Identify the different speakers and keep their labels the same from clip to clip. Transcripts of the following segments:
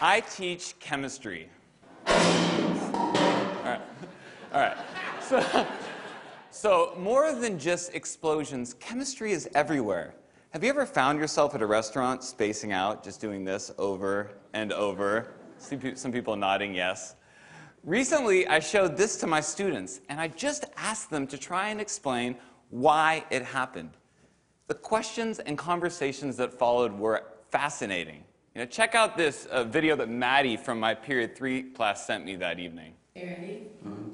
Speaker 1: I teach chemistry. All right. All right. So, so, more than just explosions, chemistry is everywhere. Have you ever found yourself at a restaurant spacing out, just doing this over and over? Some people nodding yes. Recently, I showed this to my students, and I just asked them to try and explain why it happened. The questions and conversations that followed were fascinating. You know, check out this uh, video that Maddie from my period three class sent me that evening.
Speaker 2: You ready? Mm-hmm.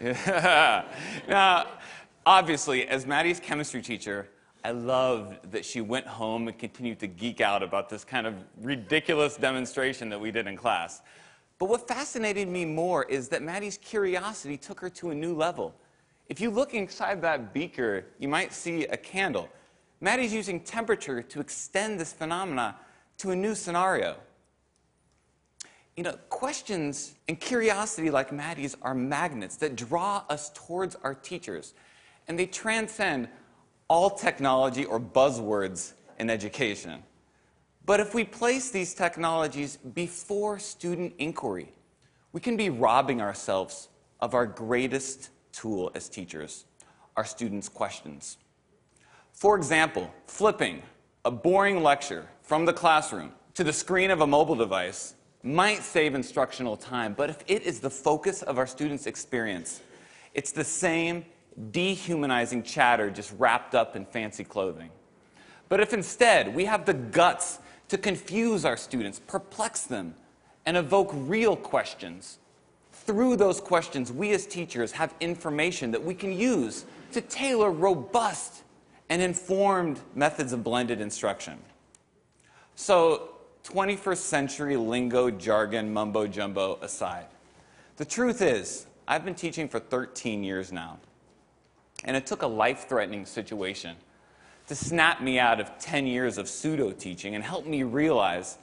Speaker 1: Yeah. now, obviously, as Maddie's chemistry teacher, I loved that she went home and continued to geek out about this kind of ridiculous demonstration that we did in class. But what fascinated me more is that Maddie's curiosity took her to a new level. If you look inside that beaker, you might see a candle. Maddie's using temperature to extend this phenomena to a new scenario. You know, questions and curiosity like Maddie's are magnets that draw us towards our teachers, and they transcend all technology or buzzwords in education. But if we place these technologies before student inquiry, we can be robbing ourselves of our greatest tool as teachers, our students' questions. For example, flipping a boring lecture from the classroom to the screen of a mobile device might save instructional time, but if it is the focus of our students' experience, it's the same dehumanizing chatter just wrapped up in fancy clothing. But if instead we have the guts to confuse our students, perplex them, and evoke real questions, through those questions, we as teachers have information that we can use to tailor robust and informed methods of blended instruction. So, 21st century lingo, jargon, mumbo jumbo aside, the truth is, I've been teaching for 13 years now. And it took a life threatening situation to snap me out of 10 years of pseudo teaching and help me realize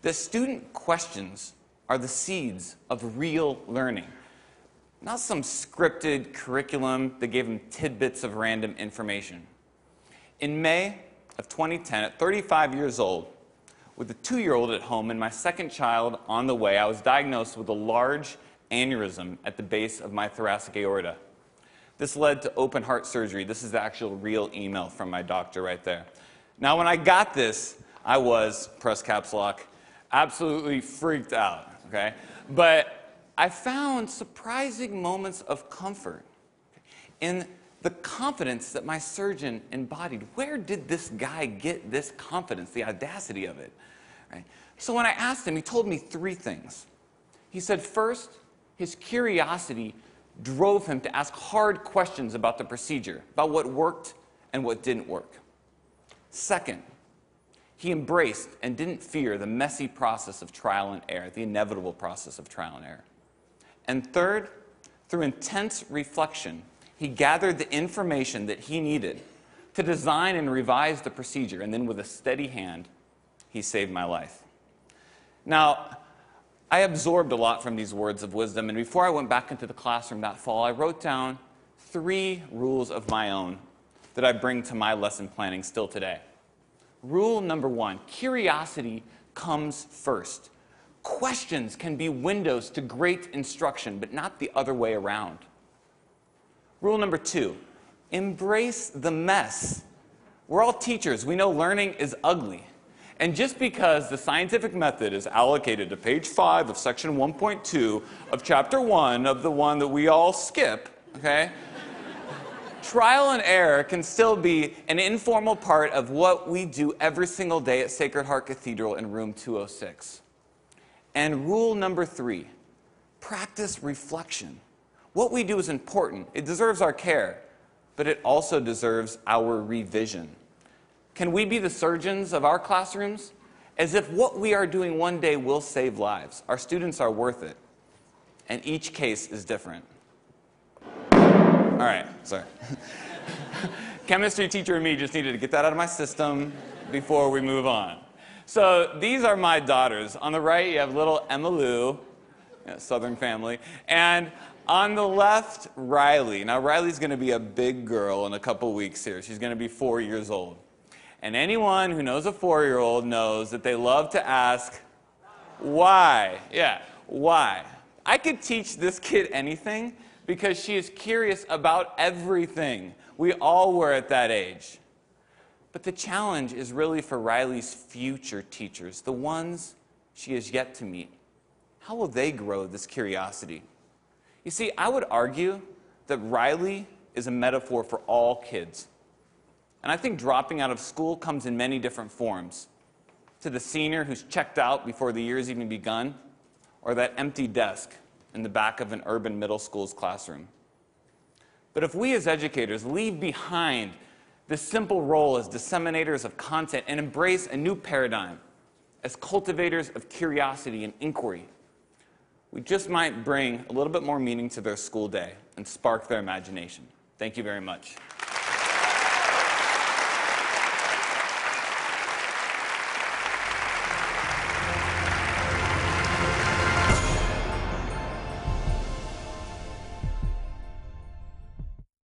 Speaker 1: that student questions are the seeds of real learning. Not some scripted curriculum that gave them tidbits of random information. In May of 2010, at 35 years old, with a two year old at home and my second child on the way, I was diagnosed with a large aneurysm at the base of my thoracic aorta. This led to open heart surgery. This is the actual real email from my doctor right there. Now, when I got this, I was, press caps lock, absolutely freaked out, okay? But I found surprising moments of comfort in the confidence that my surgeon embodied. Where did this guy get this confidence, the audacity of it? Right? So when I asked him, he told me three things. He said, first, his curiosity drove him to ask hard questions about the procedure, about what worked and what didn't work. Second, he embraced and didn't fear the messy process of trial and error, the inevitable process of trial and error. And third, through intense reflection, he gathered the information that he needed to design and revise the procedure, and then with a steady hand, he saved my life. Now, I absorbed a lot from these words of wisdom, and before I went back into the classroom that fall, I wrote down three rules of my own that I bring to my lesson planning still today. Rule number one curiosity comes first. Questions can be windows to great instruction, but not the other way around. Rule number two embrace the mess. We're all teachers, we know learning is ugly. And just because the scientific method is allocated to page 5 of section 1.2 of chapter 1 of the one that we all skip, okay? Trial and error can still be an informal part of what we do every single day at Sacred Heart Cathedral in room 206. And rule number three practice reflection. What we do is important, it deserves our care, but it also deserves our revision. Can we be the surgeons of our classrooms? As if what we are doing one day will save lives. Our students are worth it. And each case is different. All right, sorry. Chemistry teacher and me just needed to get that out of my system before we move on. So these are my daughters. On the right, you have little Emma Lou, Southern family. And On the left, Riley. Now, Riley's going to be a big girl in a couple weeks here. She's going to be four years old. And anyone who knows a four year old knows that they love to ask, why? Yeah, why? I could teach this kid anything because she is curious about everything. We all were at that age. But the challenge is really for Riley's future teachers, the ones she has yet to meet. How will they grow this curiosity? You see, I would argue that Riley is a metaphor for all kids. And I think dropping out of school comes in many different forms. To the senior who's checked out before the year's even begun, or that empty desk in the back of an urban middle school's classroom. But if we as educators leave behind this simple role as disseminators of content and embrace a new paradigm as cultivators of curiosity and inquiry, we just might bring a little bit more meaning to their school day and spark their imagination. Thank you very much.